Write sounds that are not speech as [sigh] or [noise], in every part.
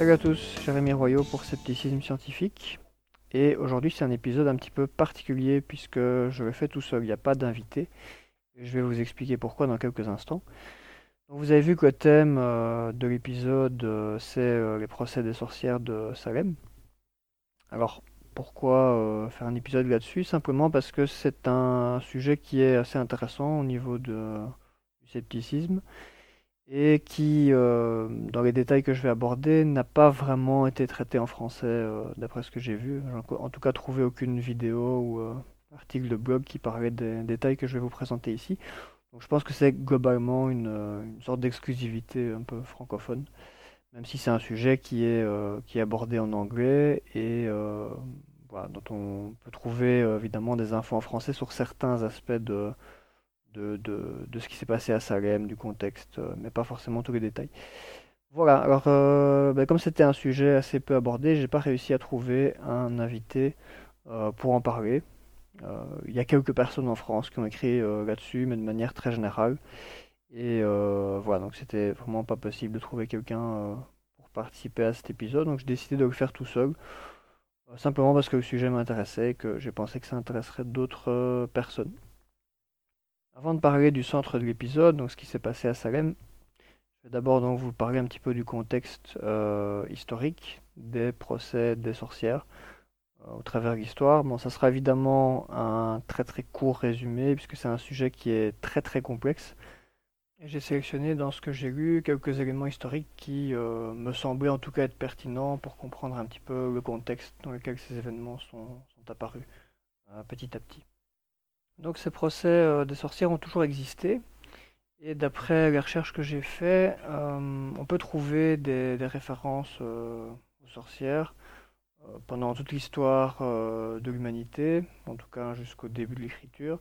Salut à tous, Jérémy Royaux pour Scepticisme Scientifique. Et aujourd'hui c'est un épisode un petit peu particulier puisque je le fais tout seul, il n'y a pas d'invité. Je vais vous expliquer pourquoi dans quelques instants. vous avez vu que le thème euh, de l'épisode euh, c'est euh, les procès des sorcières de Salem. Alors pourquoi faire un épisode là-dessus? Simplement parce que c'est un sujet qui est assez intéressant au niveau de, du scepticisme et qui, euh, dans les détails que je vais aborder, n'a pas vraiment été traité en français, euh, d'après ce que j'ai vu. J'ai en tout cas trouvé aucune vidéo ou euh, article de blog qui parlait des détails que je vais vous présenter ici. Donc je pense que c'est globalement une, sorte d'exclusivité un peu francophone, même si c'est un sujet qui est, qui est abordé en anglais et dont on peut trouver évidemment des infos en français sur certains aspects de de, ce qui s'est passé à Salem, du contexte, euh, mais pas forcément tous les détails. Voilà, alors euh, ben, comme c'était un sujet assez peu abordé, j'ai pas réussi à trouver un invité euh, pour en parler. Il y a quelques personnes en France qui ont écrit là-dessus, mais de manière très générale. Et voilà, donc c'était vraiment pas possible de trouver quelqu'un pour participer à cet épisode, donc j'ai décidé de le faire tout seul. Simplement parce que le sujet m'intéressait et que j'ai pensé que ça intéresserait d'autres personnes. Avant de parler du centre de l'épisode, donc ce qui s'est passé à Salem, je vais d'abord donc vous parler un petit peu du contexte euh, historique des procès des sorcières euh, au travers de l'histoire. Bon, ça sera évidemment un très très court résumé puisque c'est un sujet qui est très très complexe. J'ai sélectionné dans ce que j'ai lu quelques éléments historiques qui euh, me semblaient en tout cas être pertinents pour comprendre un petit peu le contexte dans lequel ces événements sont, sont apparus petit à petit. Donc ces procès euh, des sorcières ont toujours existé. Et d'après les recherches que j'ai faites, euh, on peut trouver des, références euh, aux sorcières pendant toute l'histoire de l'humanité, en tout cas jusqu'au début de l'écriture.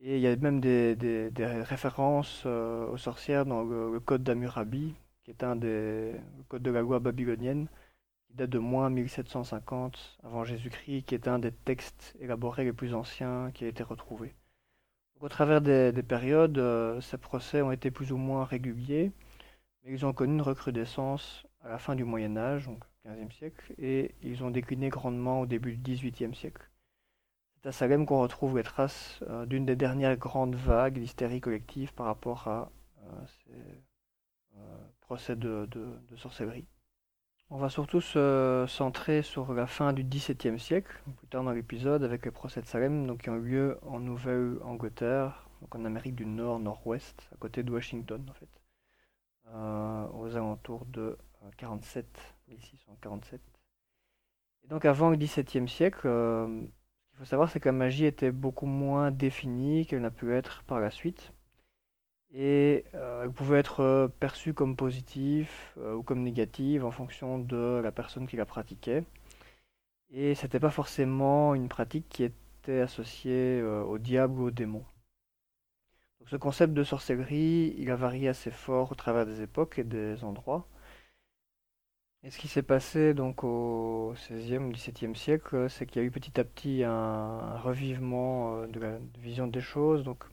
Et il y a même des, références aux sorcières dans le, code d'Amurabi, qui est un des codes de la loi babylonienne, date de moins 1750 avant Jésus-Christ, qui est un des textes élaborés les plus anciens qui a été retrouvé. au travers des, périodes, euh, ces procès ont été plus ou moins réguliers, mais ils ont connu une recrudescence à la fin du Moyen Âge, donc 15e siècle, et ils ont décliné grandement au début du XVIIIe siècle. C'est à Salem qu'on retrouve les traces euh, d'une des dernières grandes vagues d'hystérie collective par rapport à euh, ces procès de sorcellerie. On va surtout se centrer sur la fin du XVIIe siècle, plus tard dans l'épisode, avec les procès de Salem, donc qui ont eu lieu en Nouvelle-Angleterre, en Amérique du Nord, Nord-Ouest, à côté de Washington en fait, euh, aux alentours de 47, euh, 1647. Et donc avant le XVIIe siècle, euh, ce qu'il faut savoir, c'est que la magie était beaucoup moins définie qu'elle n'a pu être par la suite et euh, elle pouvait être euh, perçue comme positive euh, ou comme négative en fonction de la personne qui la pratiquait. Et c'était pas forcément une pratique qui était associée au diable ou au démon. Donc ce concept de sorcellerie, il a varié assez fort au travers des époques et des endroits. Et ce qui s'est passé donc au XVIe XVIIe siècle, c'est qu'il y a eu petit à petit un, revivement de la vision des choses. Donc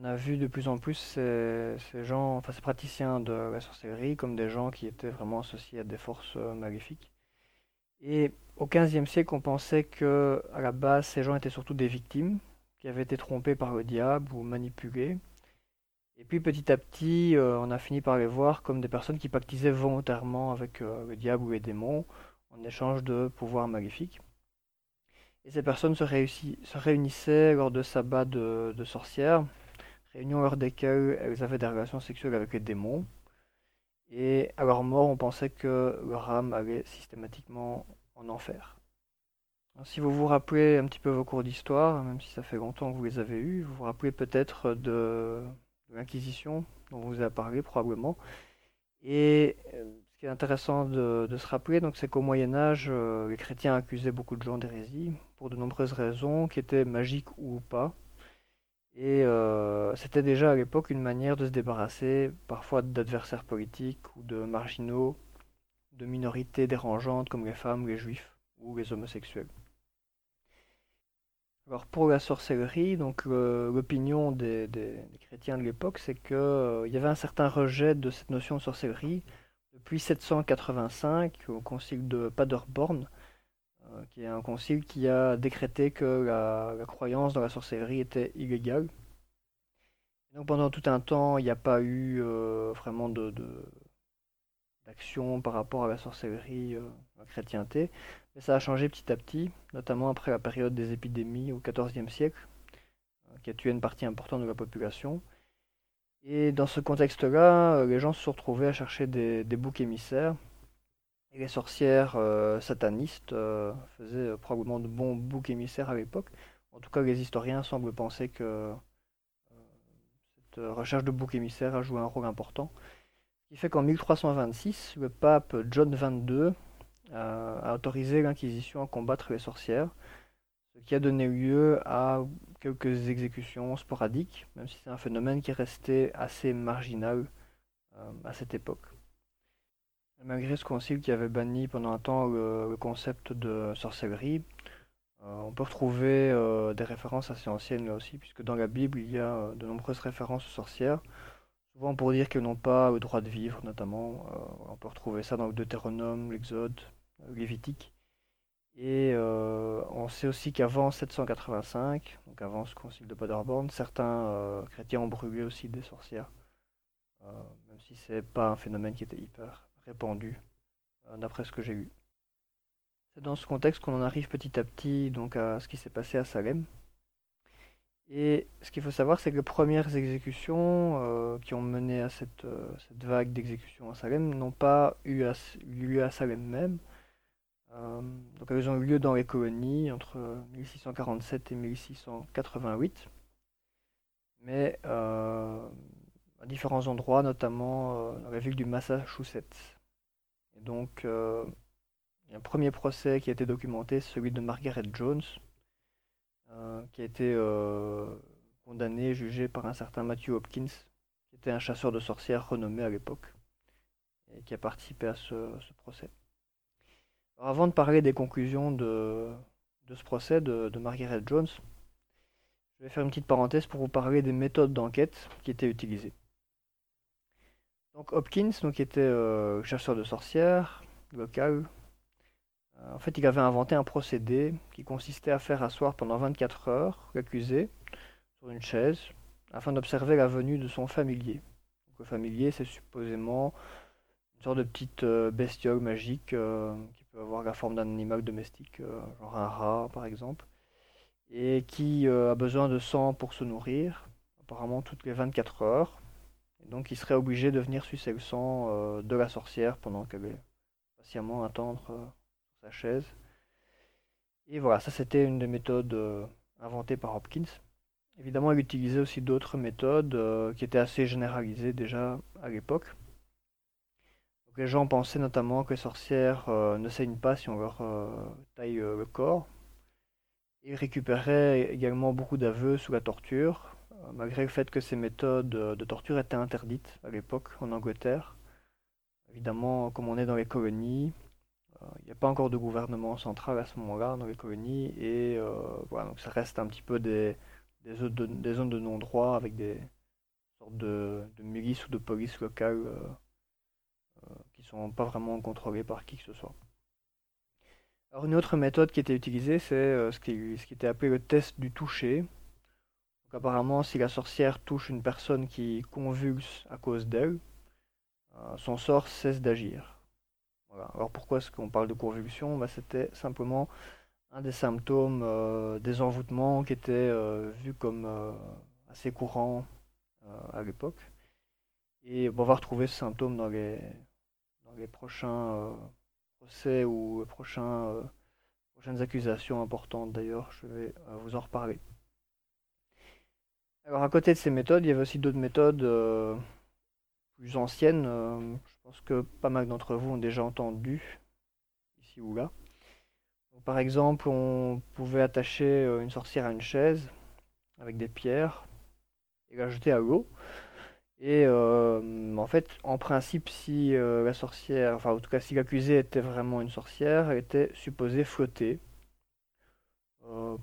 on a vu de plus en plus ces, gens, enfin ces praticiens de la sorcellerie comme des gens qui étaient vraiment associés à des forces euh, maléfiques. Et au XVe siècle, on pensait que à la base, ces gens étaient surtout des victimes qui avaient été trompées par le diable ou manipulées. Et puis petit à petit, euh, on a fini par les voir comme des personnes qui pactisaient volontairement avec euh, le diable ou les démons en échange de pouvoirs maléfiques. Et ces personnes se, réunissaient lors de sabbats de sorcières réunions lors desquelles elles avaient des relations sexuelles avec les démons. Et à leur mort, on pensait que leur âme allait systématiquement en enfer. si vous vous rappelez un petit peu vos cours d'histoire, même si ça fait longtemps que vous les avez eus, vous vous rappelez peut-être de, l'Inquisition, dont vous avez parlé probablement. Et euh, ce qui est intéressant de, se rappeler, c'est qu'au Moyen Âge, euh, les chrétiens accusaient beaucoup de gens d'hérésie pour de nombreuses raisons, qui étaient magiques ou pas. Et euh, c'était déjà à l'époque une manière de se débarrasser parfois d'adversaires politiques ou de marginaux, de minorités dérangeantes comme les femmes, les juifs ou les homosexuels. Alors pour la sorcellerie, donc l'opinion des, chrétiens de l'époque, c'est qu'il euh, y avait un certain rejet de cette notion de sorcellerie, de depuis 785 au concile de Paderborn, euh, qui est un concile qui a décrété que la, croyance dans la sorcellerie était illégale. donc pendant tout un temps, il n'y a pas eu euh, vraiment d'action par rapport à la sorcellerie, euh, la chrétienté, mais ça a changé petit à petit, notamment après la période des épidémies au XIVe siècle, qui a tué une partie importante de la population. Et dans ce contexte-là, les gens se sont retrouvés à chercher des boucs émissaires les sorcières euh, satanistes euh, faisaient euh, probablement de bons boucs émissaires à l'époque. En tout cas, les historiens semblent penser que cette recherche de boucs émissaires a joué un rôle important. Ce qui fait qu'en 1326, le pape John XXII a autorisé l'Inquisition à combattre les sorcières, ce qui a donné lieu à quelques exécutions sporadiques, même si c'est un phénomène qui est resté assez marginal à cette époque. Malgré ce concile qui avait banni pendant un temps le, concept de sorcellerie, euh, on peut retrouver euh, des références assez anciennes là aussi, puisque dans la Bible, il y a euh, de nombreuses références aux sorcières, souvent pour dire qu'elles n'ont pas le droit de vivre, notamment. on peut retrouver ça dans le Deutéronome, l'Exode, Lévitique. Et on sait aussi qu'avant 785, donc avant ce concile de Paderborn, certains chrétiens ont brûlé aussi des sorcières, même si c'est pas un phénomène qui était hyper répandu, euh, d'après ce que j'ai eu. C'est dans ce contexte qu'on en arrive petit à petit donc à ce qui s'est passé à Salem. Et ce qu'il faut savoir, c'est que les premières exécutions euh, qui ont mené à cette, euh, cette vague d'exécutions à Salem n'ont pas eu, lieu à Salem même. donc elles ont eu lieu dans les colonies entre 1647 et 1688. Mais à différents endroits, notamment dans la ville du Massachusetts. Et donc, euh, il y a un premier procès qui a été documenté, celui de Margaret Jones, euh, qui a été euh, condamné, jugé par un certain Matthew Hopkins, qui était un chasseur de sorcières renommé à l'époque, et qui a participé à ce, procès. avant de parler des conclusions de, ce procès de, Margaret Jones, je vais faire une petite parenthèse pour vous parler des méthodes d'enquête qui étaient utilisées. Donc Hopkins, donc, qui était euh, chasseur de sorcières local, euh, en fait, il avait inventé un procédé qui consistait à faire asseoir pendant 24 heures l'accusé sur une chaise afin d'observer la venue de son familier. le familier, c'est supposément une sorte de petite euh, bestiole magique qui peut avoir la forme d'un animal domestique, genre un rat par exemple, et qui a besoin de sang pour se nourrir, apparemment toutes les 24 heures donc il serait obligé de venir sucer le sang euh, de la sorcière pendant qu'elle est patiemment attendre euh, sa chaise. Et voilà, ça c'était une des méthodes euh, inventées par Hopkins. Évidemment, il utilisait aussi d'autres méthodes qui étaient assez généralisées déjà à l'époque. les gens pensaient notamment que les sorcières ne saignent pas si on leur taille le corps. Ils récupéraient également beaucoup d'aveux sous la torture, malgré le fait que ces méthodes de torture étaient interdites à l'époque en Angleterre. Évidemment, comme on est dans les colonies, euh, il n'y a pas encore de gouvernement central à ce moment-là dans les colonies, et euh, voilà, donc ça reste un petit peu des, zones de, non-droit avec des sortes de, milices ou de police locales qui ne sont pas vraiment contrôlées par qui que ce soit. Alors une autre méthode qui était utilisée, c'est ce qui était appelé le test du toucher apparemment, si la sorcière touche une personne qui convulse à cause d'elle, euh, son sort cesse d'agir. Alors pourquoi est-ce qu'on parle de convulsion? Bah, C'était simplement un des symptômes euh, des envoûtements qui était euh, vu comme assez courant à l'époque. Et on va retrouver ce symptôme dans les, prochains procès ou prochaines accusations importantes d'ailleurs. Je vais vous en reparler. Alors à côté de ces méthodes, il y avait aussi d'autres méthodes euh, plus anciennes. Euh, je pense que pas mal d'entre vous ont déjà entendu ici ou là. par exemple, on pouvait attacher euh, une sorcière à une chaise avec des pierres et la jeter à l'eau. Et en fait, en principe, si la sorcière, enfin en tout cas si l'accusée était vraiment une sorcière, elle était supposée flotter.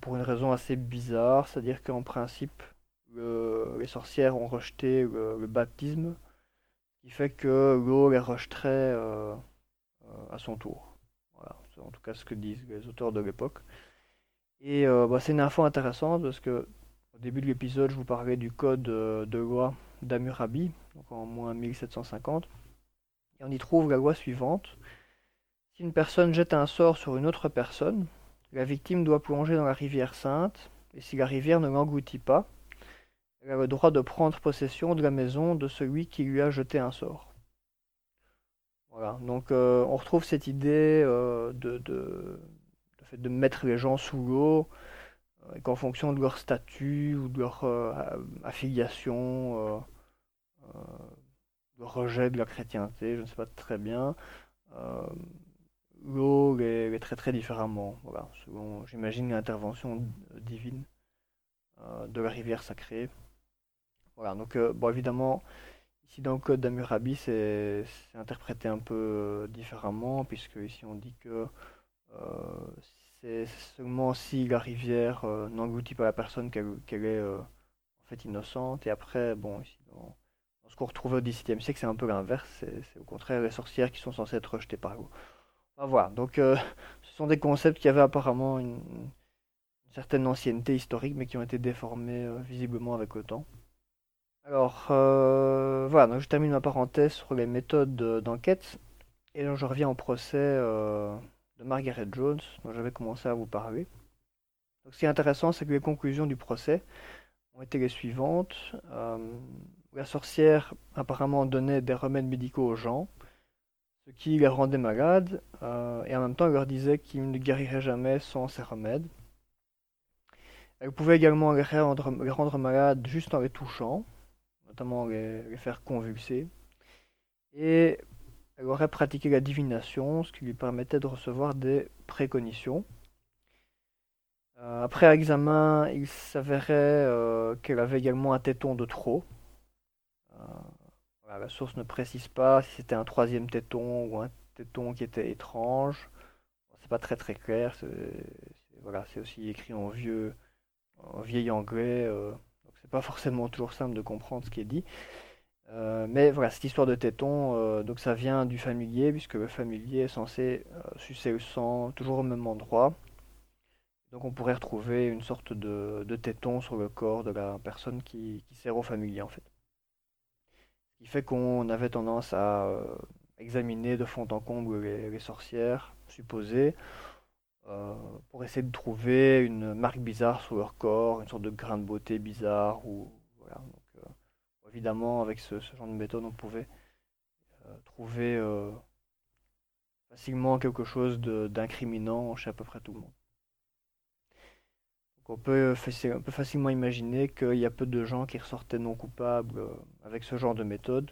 pour une raison assez bizarre, c'est-à-dire qu'en principe, les sorcières ont rejeté le, baptême, qui fait que l'eau les rejeterait à son tour. Voilà, c'est en tout cas ce que disent les auteurs de l'époque. Et bah, c'est une info intéressante parce que au début de l'épisode, je vous parlais du code de loi d'Amurabi, donc en moins 1750. Et on y trouve la loi suivante. Si une personne jette un sort sur une autre personne, la victime doit plonger dans la rivière sainte, et si la rivière ne l'engloutit pas, elle a le droit de prendre possession de la maison de celui qui lui a jeté un sort. Voilà, donc euh, on retrouve cette idée euh, de, mettre les gens sous l'eau, euh, et qu'en fonction de leur statut ou de leur affiliation, le rejet de la chrétienté, je ne sais pas très bien, l'eau est, très très différemment. Voilà, selon, j'imagine, l'intervention divine de la rivière sacrée. Voilà, donc, euh, bon, évidemment, ici dans le code d'Amurabi, c'est, interprété un peu euh, différemment, puisque ici on dit que c'est seulement si la rivière n'engloutit pas la personne qu'elle, est en fait innocente. Et après, bon, ici dans, ce qu'on retrouve au XVIIe siècle, c'est un peu l'inverse. C'est, au contraire les sorcières qui sont censées être rejetées par l'eau. Voilà, donc euh, ce sont des concepts qui avaient apparemment une, certaine ancienneté historique, mais qui ont été déformés euh, visiblement avec le temps. Alors, euh, voilà, donc je termine ma parenthèse sur les méthodes d'enquête, et donc je reviens au procès de Margaret Jones, dont j'avais commencé à vous parler. Donc, ce qui est intéressant, c'est que les conclusions du procès ont été les suivantes. la sorcière apparemment donnait des remèdes médicaux aux gens, ce qui les rendait malades, euh, et en même temps elle leur disait qu'ils ne guériraient jamais sans ces remèdes. Elle pouvait également les rendre, malades juste en les touchant, notamment les, faire convulser. Et elle aurait pratiqué la divination, ce qui lui permettait de recevoir des préconitions. Euh, après examen, il s'avérait euh, qu'elle avait également un téton de trop la source ne précise pas si c'était un troisième téton ou un téton qui était étrange. c'est pas très très clair. C'est, voilà, c'est aussi écrit en vieux, en vieil anglais. Euh, c'est pas forcément toujours simple de comprendre ce qui est dit. Euh, mais voilà, cette histoire de téton, euh, donc ça vient du familier, puisque le familier est censé sucer le sang toujours au même endroit. Donc on pourrait retrouver une sorte de, téton sur le corps de la personne qui, qui sert au familier en fait qui fait qu'on avait tendance à euh, examiner de fond en comble les, sorcières supposées euh, pour essayer de trouver une marque bizarre sur leur corps, une sorte de grain de beauté bizarre. Ou, voilà. Donc, euh, évidemment, avec ce, genre de méthode, on pouvait trouver facilement quelque chose d'incriminant chez à peu près tout le monde. On peut, facilement imaginer qu'il y a peu de gens qui ressortaient non coupables euh, avec ce genre de méthode.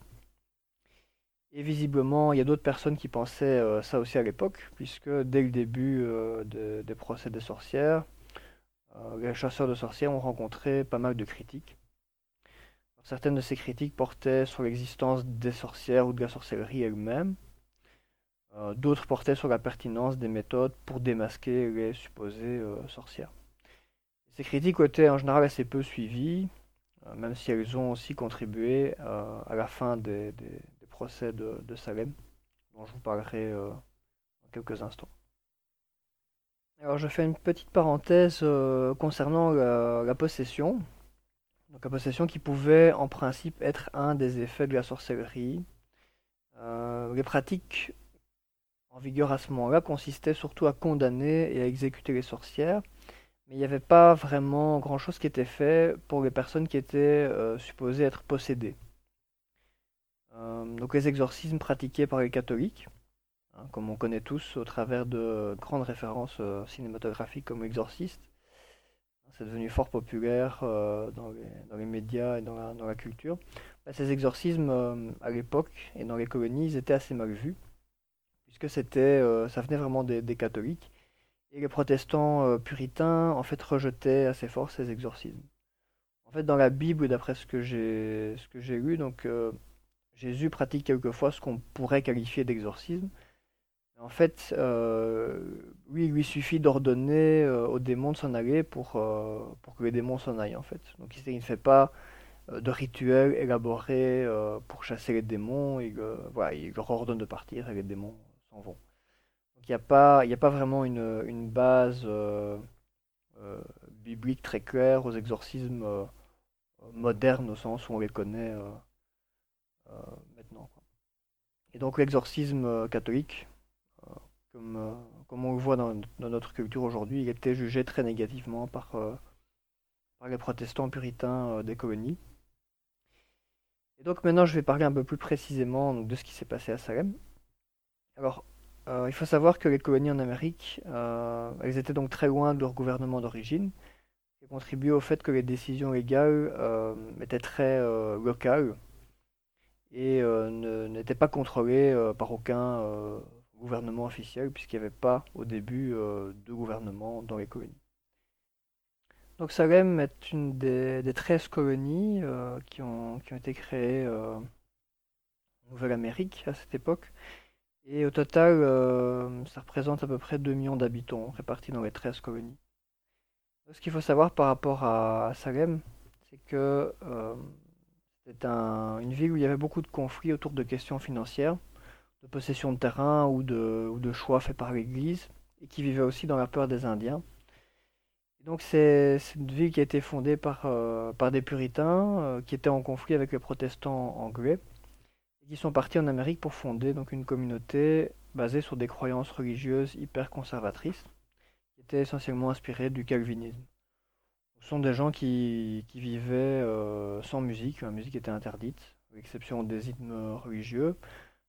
Et visiblement, il y a d'autres personnes qui pensaient euh, ça aussi à l'époque, puisque dès le début euh, des procès des sorcières, les chasseurs de sorcières ont rencontré pas mal de critiques. certaines de ces critiques portaient sur l'existence des sorcières ou de la sorcellerie elle-même. D'autres portaient sur la pertinence des méthodes pour démasquer les supposées sorcières. Ces critiques été en général assez peu suivies, euh, même si elles ont aussi contribué euh, à la fin des, procès de, Salem, dont je vous parlerai euh, dans quelques instants. Alors je fais une petite parenthèse concernant la, possession. Donc la possession qui pouvait en principe être un des effets de la sorcellerie. les pratiques en vigueur à ce moment-là consistaient surtout à condamner et à exécuter les sorcières, mais il n'y avait pas vraiment grand-chose qui était fait pour les personnes qui étaient euh, supposées être possédées. Euh, donc les exorcismes pratiqués par les catholiques, hein, comme on connaît tous au travers de grandes références euh, cinématographiques comme Exorciste, c'est devenu fort populaire dans les, médias et dans la, culture. Bah, ces exorcismes, à l'époque et dans les colonies, ils étaient assez mal vus, puisque c'était, ça venait vraiment des catholiques et les protestants euh, puritains, en fait, rejetaient assez fort ces exorcismes. En fait, dans la Bible, d'après ce que j'ai ce que j'ai lu, donc euh, Jésus pratique quelquefois ce qu'on pourrait qualifier d'exorcisme. En fait, euh, lui, il lui suffit d'ordonner aux démons de s'en aller pour, pour que les démons s'en aillent. Donc il ne fait pas de rituels élaborés pour chasser les démons. Il, leur ordonne de partir et les démons s'en vont. Donc il n'y a, pas, a pas vraiment une base biblique très claire aux exorcismes modernes au sens où on les connaît maintenant. Et donc l'exorcisme catholique, comme, comme, on le voit dans, notre culture aujourd'hui, il était jugé très négativement par, par les protestants puritains des colonies. Et donc maintenant je vais parler un peu plus précisément de ce qui s'est passé à Salem. Alors euh, il faut savoir que les colonies en Amérique, euh, elles étaient donc très loin de leur gouvernement d'origine, qui contribuait au fait que les décisions légales euh, étaient très locales et n'étaient pas contrôlées par aucun gouvernement officiel, puisqu'il n'y avait pas au début de gouvernement dans les colonies. Donc Salem est une des, des 13 colonies qui ont, qui, ont, été créées en Nouvelle-Amérique à cette époque. Et au total, euh, ça représente à peu près 2 millions d'habitants répartis dans les 13 colonies. Ce qu'il faut savoir par rapport à, Salem, c'est que euh, c'est une ville où il y avait beaucoup de conflits autour de questions financières, de possession de terrain ou de, choix faits par l'Église, et qui vivait aussi dans la peur des Indiens. donc c'est une ville qui a été fondée par, euh, des puritains qui étaient en conflit avec les protestants anglais qui sont partis en Amérique pour fonder donc une communauté basée sur des croyances religieuses hyper conservatrices, qui étaient essentiellement inspirées du calvinisme. Ce sont des gens qui, vivaient euh, sans musique, la musique était interdite, à l'exception des hymnes religieux.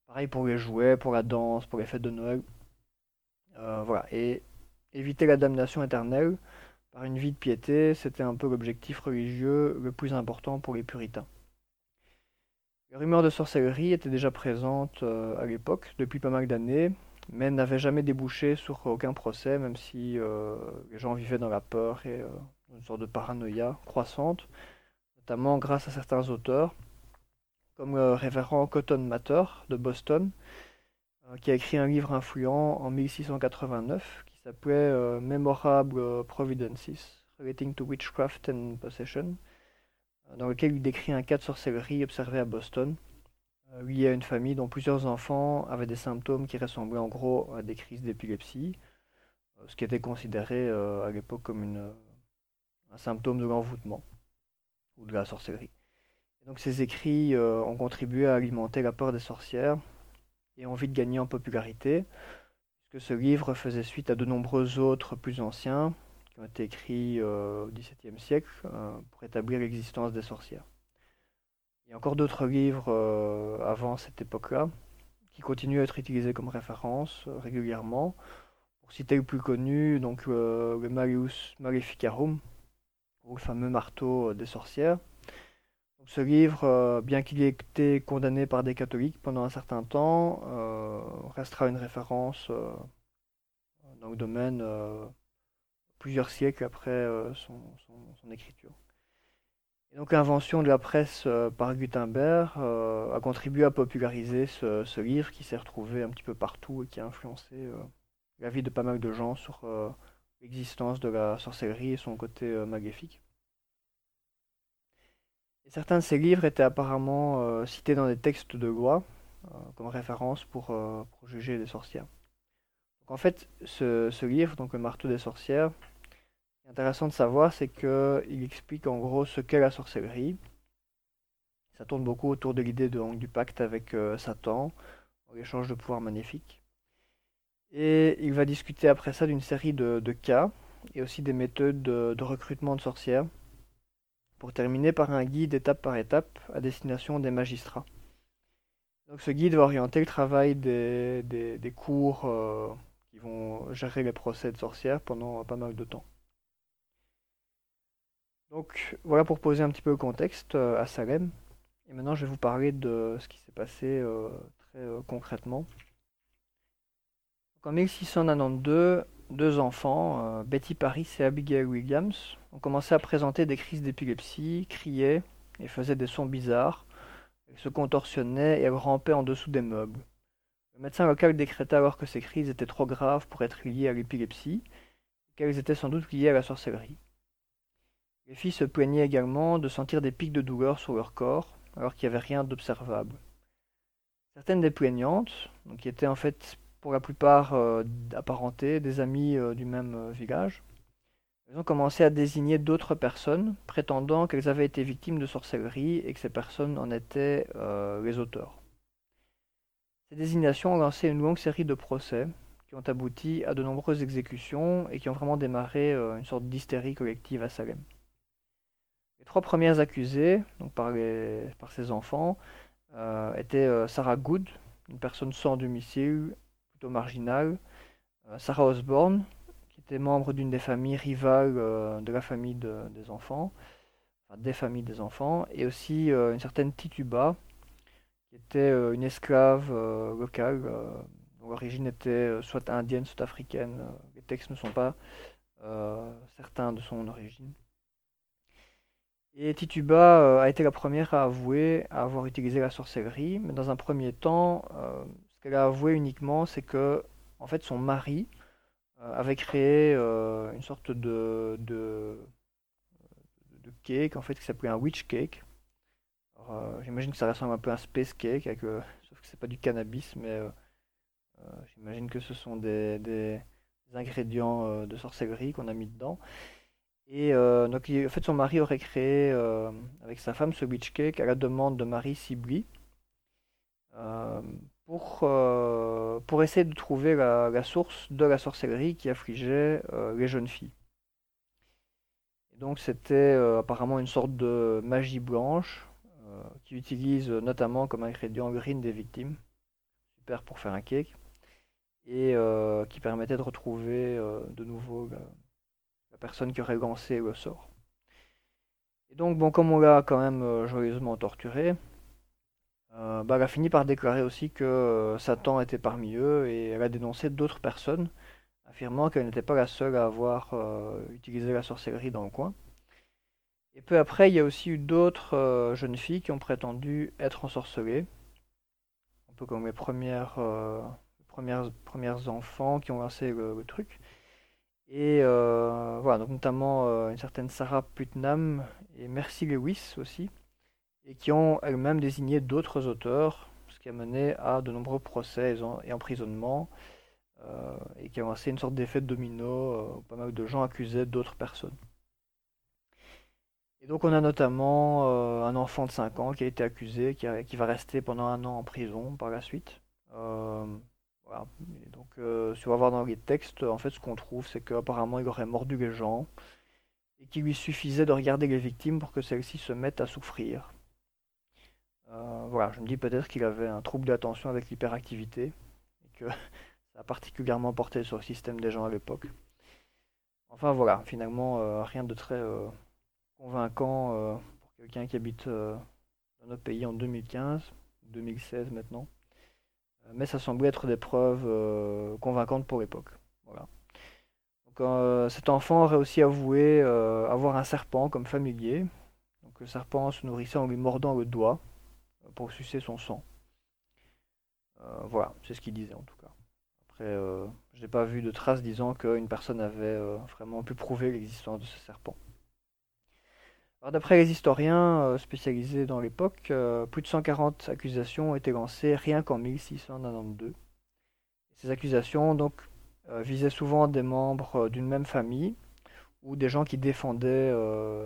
Pareil pour les jouets, pour la danse, pour les fêtes de Noël. Euh, voilà. Et éviter la damnation éternelle par une vie de piété, c'était un peu l'objectif religieux le plus important pour les puritains. Les rumeurs de sorcellerie étaient déjà présentes euh, à l'époque, depuis pas mal d'années, mais n'avaient jamais débouché sur aucun procès, même si les gens vivaient dans la peur et une sorte de paranoïa croissante, notamment grâce à certains auteurs, comme le révérend Cotton Mather de Boston, qui a écrit un livre influent en 1689 qui s'appelait Memorable Providences Relating to Witchcraft and Possession dans lequel il décrit un cas de sorcellerie observé à Boston, euh, lié à une famille dont plusieurs enfants avaient des symptômes qui ressemblaient en gros à des crises d'épilepsie, euh, ce qui était considéré euh, à l'époque comme une, un symptôme de l'envoûtement ou de la sorcellerie. donc ces écrits ont contribué à alimenter la peur des sorcières et ont vite gagné en popularité, puisque ce livre faisait suite à de nombreux autres plus anciens, qui ont été écrits euh, au XVIIe siècle euh, pour établir l'existence des sorcières. Il y a encore d'autres livres euh, avant cette époque-là qui continuent à être utilisés comme référence régulièrement. Pour citer le plus connu, donc le Malleus Maleficarum, le fameux marteau des sorcières. ce livre, bien qu'il ait été condamné par des catholiques pendant un certain temps, restera une référence dans le domaine plusieurs siècles après euh, son, écriture. Et donc l'invention de la presse euh, par Gutenberg euh, a contribué à populariser ce, livre qui s'est retrouvé un petit peu partout et qui a influencé la vie de pas mal de gens sur l'existence de la sorcellerie et son côté. Et certains de ces livres étaient apparemment cités dans des textes de loi comme référence pour, pour juger les sorcières. En fait, ce, livre, donc le marteau des sorcières, est intéressant de savoir, c'est qu'il explique en gros ce qu'est la sorcellerie. Ça tourne beaucoup autour de l'idée du pacte avec euh, Satan, l'échange de pouvoirs magnifiques. Et il va discuter après ça d'une série de, cas et aussi des méthodes de, recrutement de sorcières, pour terminer par un guide étape par étape à destination des magistrats. Donc ce guide va orienter le travail des, cours euh, qui vont gérer les procès de sorcières pendant pas mal de temps. Donc voilà pour poser un petit peu le contexte euh, à Salem. Et maintenant je vais vous parler de ce qui s'est passé euh, très concrètement. En 1692, deux enfants, Betty Paris et Abigail Williams, ont commencé à présenter des crises d'épilepsie, criaient et faisaient des sons bizarres. Elles se contorsionnaient et rampaient en dessous des meubles. Le médecin local décréta alors que ces crises étaient trop graves pour être liées à l'épilepsie, qu'elles étaient sans doute liées à la sorcellerie. Les filles se plaignaient également de sentir des pics de douleur sur leur corps, alors qu'il n'y avait rien d'observable. Certaines des plaignantes, qui étaient en fait pour la plupart euh, apparentées, des amis euh, du même euh, village, elles ont commencé à désigner d'autres personnes, prétendant qu'elles avaient été victimes de sorcellerie et que ces personnes en étaient les auteurs. Ces désignations ont lancé une longue série de procès qui ont abouti à de nombreuses exécutions et qui ont vraiment démarré une sorte d'hystérie collective à Salem. Les trois premières accusées, donc par, les, par ces enfants, étaient Sarah Good, une personne sans domicile, plutôt marginale, euh, Sarah Osborne, qui était membre d'une des familles rivales de la famille des enfants, enfin des familles des enfants, et aussi une certaine Tituba, qui était une esclave locale, dont l'origine était soit indienne, soit africaine. Les textes ne sont pas certains de son origine. Et Tituba euh, a été la première à avouer à avoir utilisé la sorcellerie, mais dans un premier temps, euh, qu'elle a avoué uniquement, c'est que en fait son mari euh, avait créé une sorte de, de, cake en fait qui s'appelait un witch cake. J'imagine que ça ressemble un peu à un space cake, sauf que c'est pas du cannabis, mais j'imagine que ce sont des, des ingrédients de sorcellerie qu'on a mis dedans. Et euh, donc, en fait, son mari aurait créé euh, avec sa femme ce witch cake à la demande de Marie euh, pour, pour essayer de trouver la, source de la sorcellerie qui affligeait les jeunes filles. Et donc, c'était apparemment une sorte de magie blanche qui utilise notamment comme ingrédient green des victimes, super pour faire un cake, et qui permettait de retrouver de nouveau personne qui aurait lancé le sort. Et donc, bon, comme on l'a quand même euh, joyeusement torturé, euh, elle a fini par déclarer aussi que euh, Satan était parmi eux et elle a dénoncé d'autres personnes, affirmant qu'elle n'était pas la seule à avoir utilisé la sorcellerie dans le coin. Et peu après, il y a aussi eu d'autres jeunes filles qui ont prétendu être ensorcelées, un peu comme les premières, premières, premières enfants qui ont lancé le truc. Et euh, voilà, donc notamment euh, une certaine Sarah Putnam et Mercy Lewis aussi, et qui ont elles-mêmes désigné d'autres auteurs, ce qui a mené à de nombreux procès et emprisonnements, euh, et qui a lancé une sorte d'effet de domino, où pas mal de gens accusaient d'autres personnes. Et donc on a notamment un enfant de 5 ans qui a été accusé, qui, va rester pendant un an en prison par la suite. donc, euh, si on va voir dans les textes, en fait, ce qu'on trouve, c'est qu'apparemment, il aurait mordu les gens et qu'il lui suffisait de regarder les victimes pour que celles-ci se mettent à souffrir. Euh, voilà, je me dis peut-être qu'il avait un trouble d'attention avec l'hyperactivité et que [laughs] ça a particulièrement porté sur le système des gens à l'époque. Enfin voilà, finalement, euh, rien de très convaincant pour quelqu'un qui habite dans notre pays en 2015, 2016 maintenant. Euh, mais ça semblait être des preuves euh, convaincantes pour l'époque. Voilà. Euh, cet enfant aurait aussi avoué avoir un serpent comme familier. Donc, le serpent se nourrissait en lui mordant le doigt pour sucer son sang. voilà, c'est ce qu'il disait en tout cas. Après, je n'ai pas vu de traces disant qu'une personne avait vraiment pu prouver l'existence de ce serpent. D'après les historiens euh, spécialisés dans l'époque, euh, plus de 140 accusations ont été lancées rien qu'en 1692. Ces accusations donc euh, visaient souvent des membres d'une même famille ou des gens qui défendaient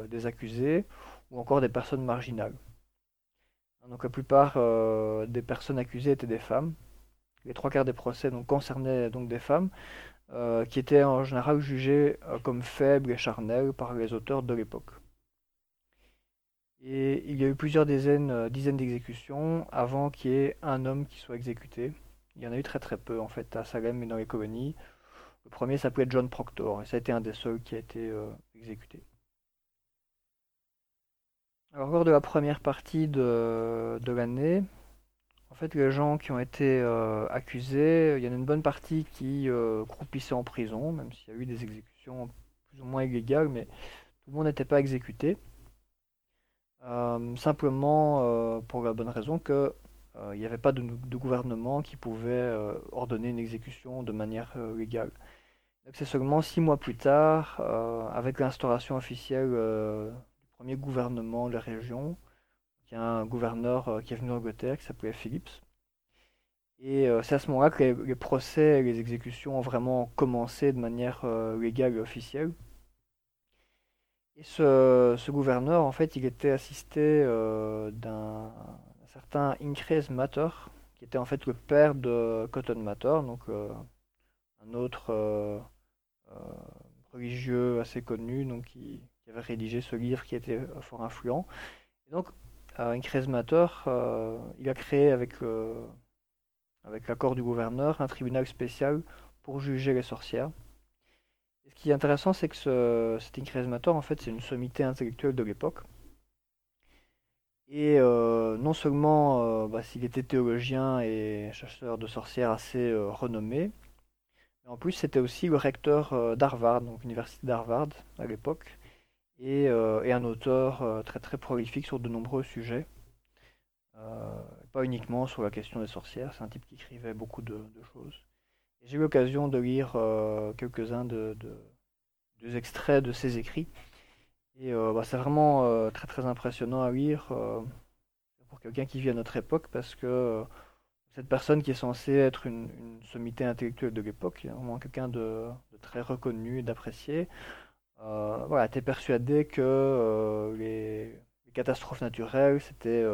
des accusés ou encore des personnes marginales. Donc la plupart des personnes accusées étaient des femmes. Les trois quarts des procès concernaient donc des femmes qui étaient en général jugées comme faibles et charnelles par les auteurs de l'époque. Et il y a eu plusieurs dizaines, euh, dizaines d'exécutions avant qu'il y ait un homme qui soit exécuté. Il y en a eu très très peu en fait à Salem et dans les colonies. Le premier s'appelait John Proctor et ça a été un des seuls qui a été euh, exécuté. Alors lors de la première partie de, l'année, en fait les gens qui ont été euh, accusés, il y en a une bonne partie qui croupissaient en prison, même s'il y a eu des exécutions plus ou moins illégales, mais tout le monde n'était pas exécuté. Euh, simplement euh, pour la bonne raison que euh, il n'y avait pas de, gouvernement qui pouvait ordonner une exécution de manière légale. C'est seulement six mois plus tard, avec l'instauration officielle gouvernement de la région, il y a un gouverneur qui est venu d'Angleterre qui s'appelait Phillips. Et c'est à ce moment-là que les, procès et les exécutions ont vraiment commencé de manière légale et officielle. Et ce, gouverneur, en fait, il était assisté euh, d'un certain Increase Matter, qui était en fait le père de Cotton Matter, donc euh, un autre euh, religieux assez connu, donc qui, rédigé ce livre qui était fort influent. Et donc, Increase Matter, il a créé avec, avec l'accord du gouverneur un tribunal spécial pour juger les sorcières ce qui est intéressant, c'est que ce, cet Incresmator, en fait, c'est une sommité intellectuelle de l'époque. Et euh, non seulement euh, bah, s'il était théologien et chasseur de sorcières assez euh, renommé, mais en plus c'était aussi le recteur d'Harvard, donc l'université d'Harvard à l'époque, et, et, un auteur très très prolifique sur de nombreux sujets. pas uniquement sur la question des sorcières, c'est un type qui écrivait beaucoup de choses. J'ai eu l'occasion de lire euh, quelques-uns de, de, extraits de ses écrits. Et euh, bah, c'est vraiment euh, très très impressionnant à lire pour quelqu'un qui vit à notre époque parce que cette personne qui est censée être une, sommité intellectuelle de l'époque, vraiment quelqu'un de, très reconnu et d'apprécié, voilà, était persuadé que les, les, catastrophes naturelles, c'était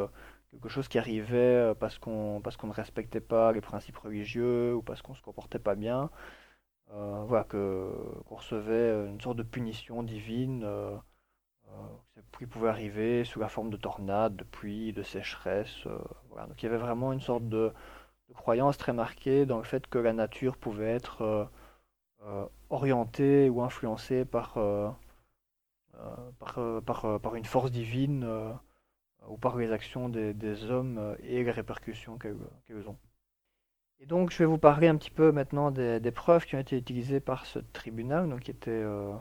quelque chose qui arrivait euh, parce qu'on parce ne respectait pas les principes religieux ou parce qu'on se comportait pas bien. Euh, voilà, que qu'on recevait une sorte de punition divine euh, qui pouvait arriver sous la forme de tornades, de pluie, de sécheresse. voilà. Donc il y avait vraiment une sorte de, croyance très marquée dans le fait que la nature pouvait être orientée ou influencée par, par, par, par, une force divine ou par les actions des, hommes euh, et les répercussions qu'elles ont. Et donc je vais vous parler un petit peu maintenant des, preuves qui ont été utilisées par ce tribunal, donc qui, euh, euh,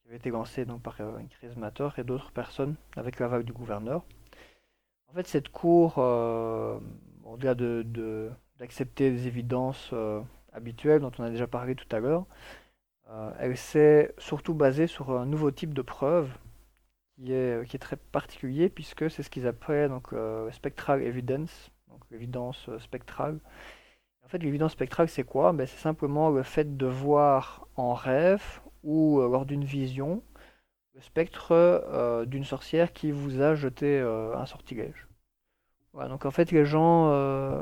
qui avait été lancé donc, par une crise et d'autres personnes avec l'aval du gouverneur. En fait, cette cour, au-delà de, d'accepter les évidences habituelles dont on a déjà parlé tout à l'heure, elle s'est surtout basée sur un nouveau type de preuves qui est, euh, qui est très particulier puisque c'est ce qu'ils appellent donc, euh, spectral evidence, donc l'évidence euh, spectrale. En fait, l'évidence spectrale, c'est quoi? Ben, C'est simplement le fait de voir en rêve ou lors d'une vision le spectre d'une sorcière qui vous a jeté un sortilège. Voilà, donc en fait, les gens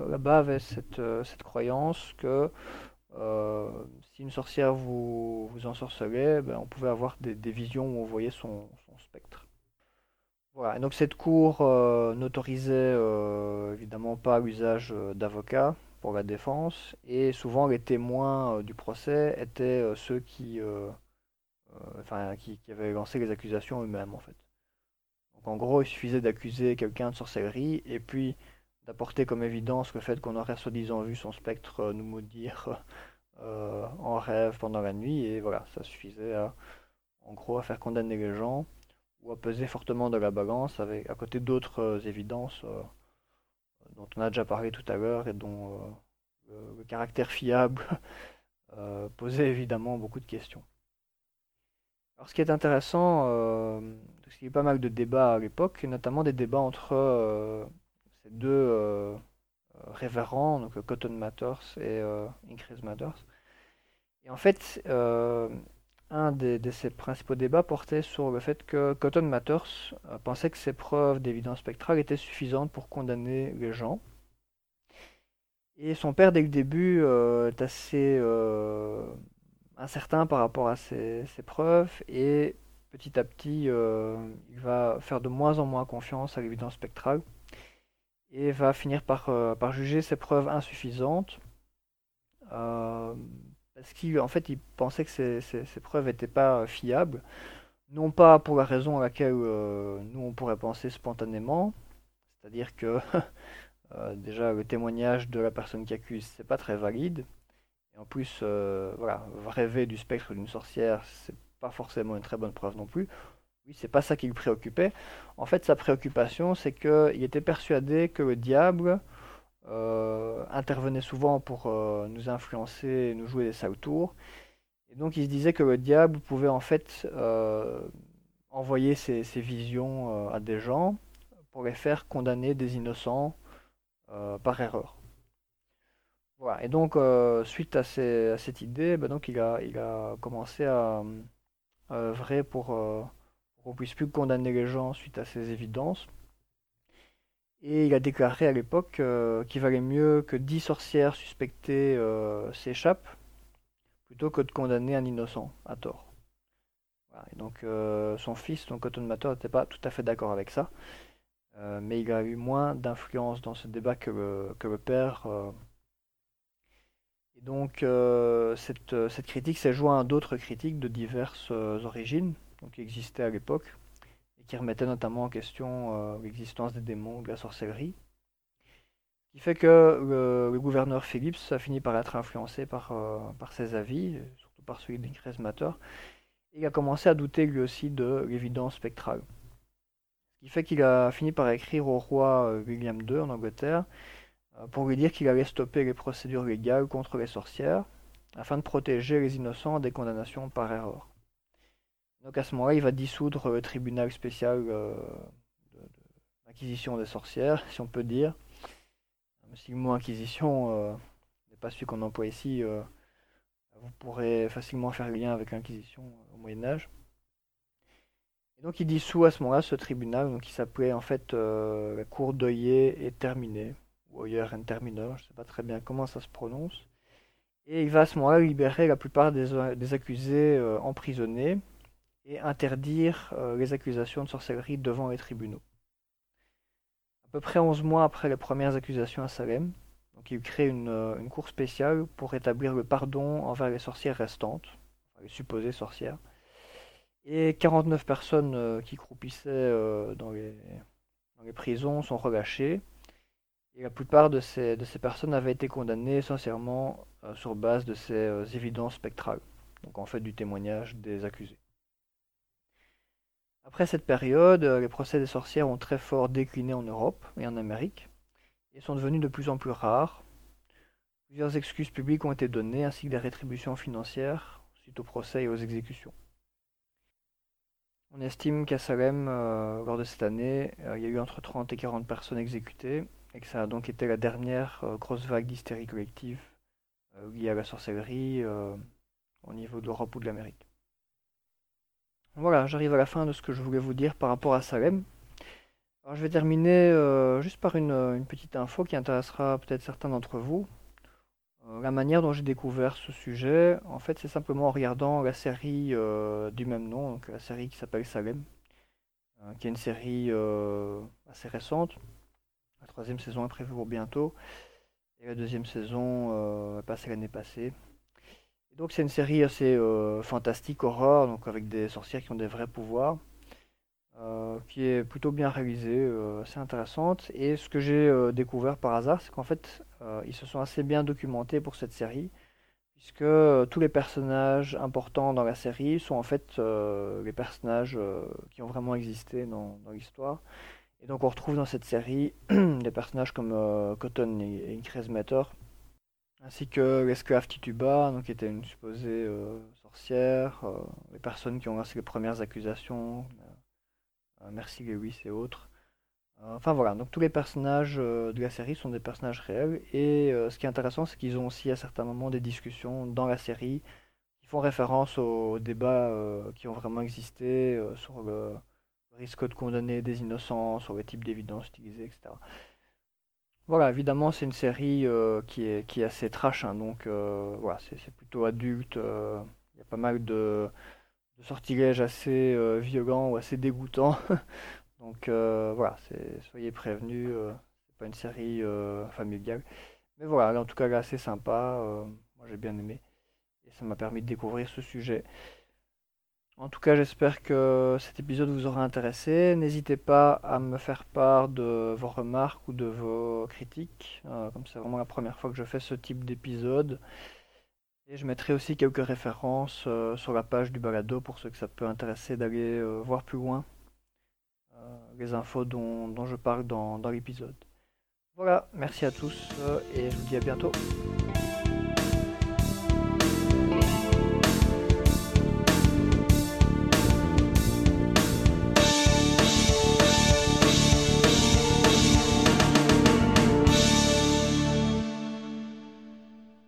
là-bas avaient cette, cette, croyance que si une sorcière vous, vous ensorcelait, ben, on pouvait avoir des, visions où on voyait son, spectre. Voilà, donc cette cour euh, n'autorisait euh, évidemment pas l'usage euh, d'avocats pour la défense, et souvent les témoins du procès étaient ceux qui, enfin, qui, avaient lancé les accusations eux-mêmes en fait. Donc en gros, il suffisait d'accuser quelqu'un de sorcellerie, et puis d'apporter comme évidence le fait qu'on aurait soi-disant vu son spectre nous maudire [laughs] en rêve pendant la nuit, et voilà, ça suffisait à, en gros à faire condamner les gens ou à peser fortement dans la balance avec, à côté d'autres euh, évidences euh, dont on a déjà parlé tout à l'heure et dont euh, le, caractère fiable [laughs] posait évidemment beaucoup de questions. Alors ce qui est intéressant, parce qu'il y a eu pas mal de débats à l'époque, notamment des débats entre deux révérends, donc Cotton Matters et Increase Matters. Et en fait, un de ses principaux débats portait sur le fait que Cotton Matters euh, pensait que ces preuves d'évidence spectrale étaient suffisantes pour condamner les gens. Et son père, dès le début, euh, est assez euh, incertain par rapport à ces, preuves et petit à petit, il va faire de moins en moins confiance à l'évidence spectrale et va finir par, par juger ces preuves insuffisantes. Parce qu'en fait, il pensait que ces, preuves n'étaient pas fiables, non pas pour la raison à laquelle euh, nous on pourrait penser spontanément, c'est-à-dire que [laughs] euh, déjà le témoignage de la personne qui accuse, c'est pas très valide, et en plus, euh, voilà, rêver du spectre d'une sorcière, c'est pas forcément une très bonne preuve non plus. Oui, c'est pas ça qui le préoccupait. En fait, sa préoccupation, c'est qu'il était persuadé que le diable intervenait souvent pour nous influencer et nous jouer des sales tours. Et donc il se disait que le diable pouvait en fait envoyer ses, visions à des gens pour les faire condamner des innocents par erreur. Voilà. Et donc, suite à, cette idée, ben il, a, il a commencé à, œuvrer pour, qu'on puisse plus condamner les gens suite à ces évidences. Et il a déclaré à l'époque qu'il valait mieux que 10 sorcières suspectées s'échappent plutôt que de condamner un innocent à tort. Donc son fils, donc Cotton Mather, n'était pas tout à fait d'accord avec ça. mais il a eu moins d'influence dans ce débat que le, père. Et donc cette, cette, critique s'est jointe à d'autres critiques de diverses origines donc, qui existaient à l'époque et qui remettaient notamment en question l'existence des démons, de la sorcellerie. Ce qui fait que le, gouverneur Phillips a fini par être influencé par, par ses avis, surtout par celui d'Incres Matter, il a commencé à douter lui aussi de l'évidence spectrale. Ce qui fait qu'il a fini par écrire au roi euh, William II en Angleterre euh, pour lui dire qu'il allait stopper les procédures légales contre les sorcières afin de protéger les innocents des condamnations par erreur. Donc à ce moment-là, il va dissoudre le tribunal spécial euh, d'inquisition des sorcières, si on peut dire. Si le mot inquisition n'est pas celui qu'on emploie ici, vous pourrez facilement faire le lien avec l'Inquisition au Moyen Âge. Et donc il dissout à ce moment-là ce tribunal, donc qui s'appelait en fait euh, la cour d'Oyer et terminée, ou Oyer and Termineur, je ne sais pas très bien comment ça se prononce. Et il va à ce moment-là libérer la plupart des, accusés euh, emprisonnés et interdire euh, les accusations de sorcellerie devant les tribunaux. À peu près 11 mois après les premières accusations à Salem, donc il crée euh, une, cour spéciale pour établir le pardon envers les sorcières restantes, les supposées sorcières. Et 49 personnes euh, qui croupissaient dans, les, prisons sont relâchées. Et la plupart de ces, personnes avaient été condamnées essentiellement sur base de ces évidences spectrales, donc en fait du témoignage des accusés. Après cette période, les procès des sorcières ont très fort décliné en Europe et en Amérique et sont devenus de plus en plus rares. Plusieurs excuses publiques ont été données ainsi que des rétributions financières suite au procès et aux exécutions. On estime qu'à Salem, euh, lors de cette année, euh, il y a eu entre 30 et 40 personnes exécutées et que ça a donc été la dernière euh, grosse vague d'hystérie collective liée à la sorcellerie au niveau de l'Europe ou de l'Amérique. Voilà, j'arrive à la fin de ce que je voulais vous dire par rapport à Salem. Alors, je vais terminer euh, juste par une, petite info qui intéressera peut-être certains d'entre vous. Euh, la manière dont j'ai découvert ce sujet, en fait, c'est simplement en regardant la série euh, du même nom, donc la série qui s'appelle Salem, qui est une série assez récente. La troisième saison est prévue pour bientôt, et la deuxième saison est passée l'année passée. Donc c'est une série assez fantastique, horreur, donc avec des sorcières qui ont des vrais pouvoirs. Euh, qui est plutôt bien réalisée, euh, assez intéressante. Et ce que j'ai euh, découvert par hasard, c'est qu'en fait, ils se sont assez bien documentés pour cette série, puisque tous les personnages importants dans la série sont en fait les personnages qui ont vraiment existé dans, l'histoire. Et donc on retrouve dans cette série [clears throat] des personnages comme Cotton et, et Matter, ainsi que l'esclave Tituba, donc, qui était une supposée sorcière, les personnes qui ont lancé les premières accusations, euh, Merci Lewis et autres. Euh, enfin voilà, donc tous les personnages euh, de la série sont des personnages réels. Et ce qui est intéressant, c'est qu'ils ont aussi à certains moments des discussions dans la série qui font référence aux débats qui ont vraiment existé sur le risque de condamner des innocents, sur le type d'évidence utilisée, etc. Voilà, évidemment, c'est une série qui, est, qui est assez trash, hein, donc voilà, c'est plutôt adulte. Il y a pas mal de, sortilèges assez euh, violents ou assez dégoûtants. [laughs] Donc euh, voilà, soyez prévenus, euh, c'est pas une série familiale. Mais voilà, en tout cas, là, c'est sympa. moi, j'ai bien aimé. Et ça m'a permis de découvrir ce sujet. En tout cas, j'espère que cet épisode vous aura intéressé. N'hésitez pas à me faire part de vos remarques ou de vos critiques. comme c'est vraiment la première fois que je fais ce type d'épisode. Et je mettrai aussi quelques références euh, sur la page du balado pour ceux que ça peut intéresser d'aller euh, voir plus loin euh, les infos dont, je parle dans l'épisode. Voilà, merci à tous et je vous dis à bientôt.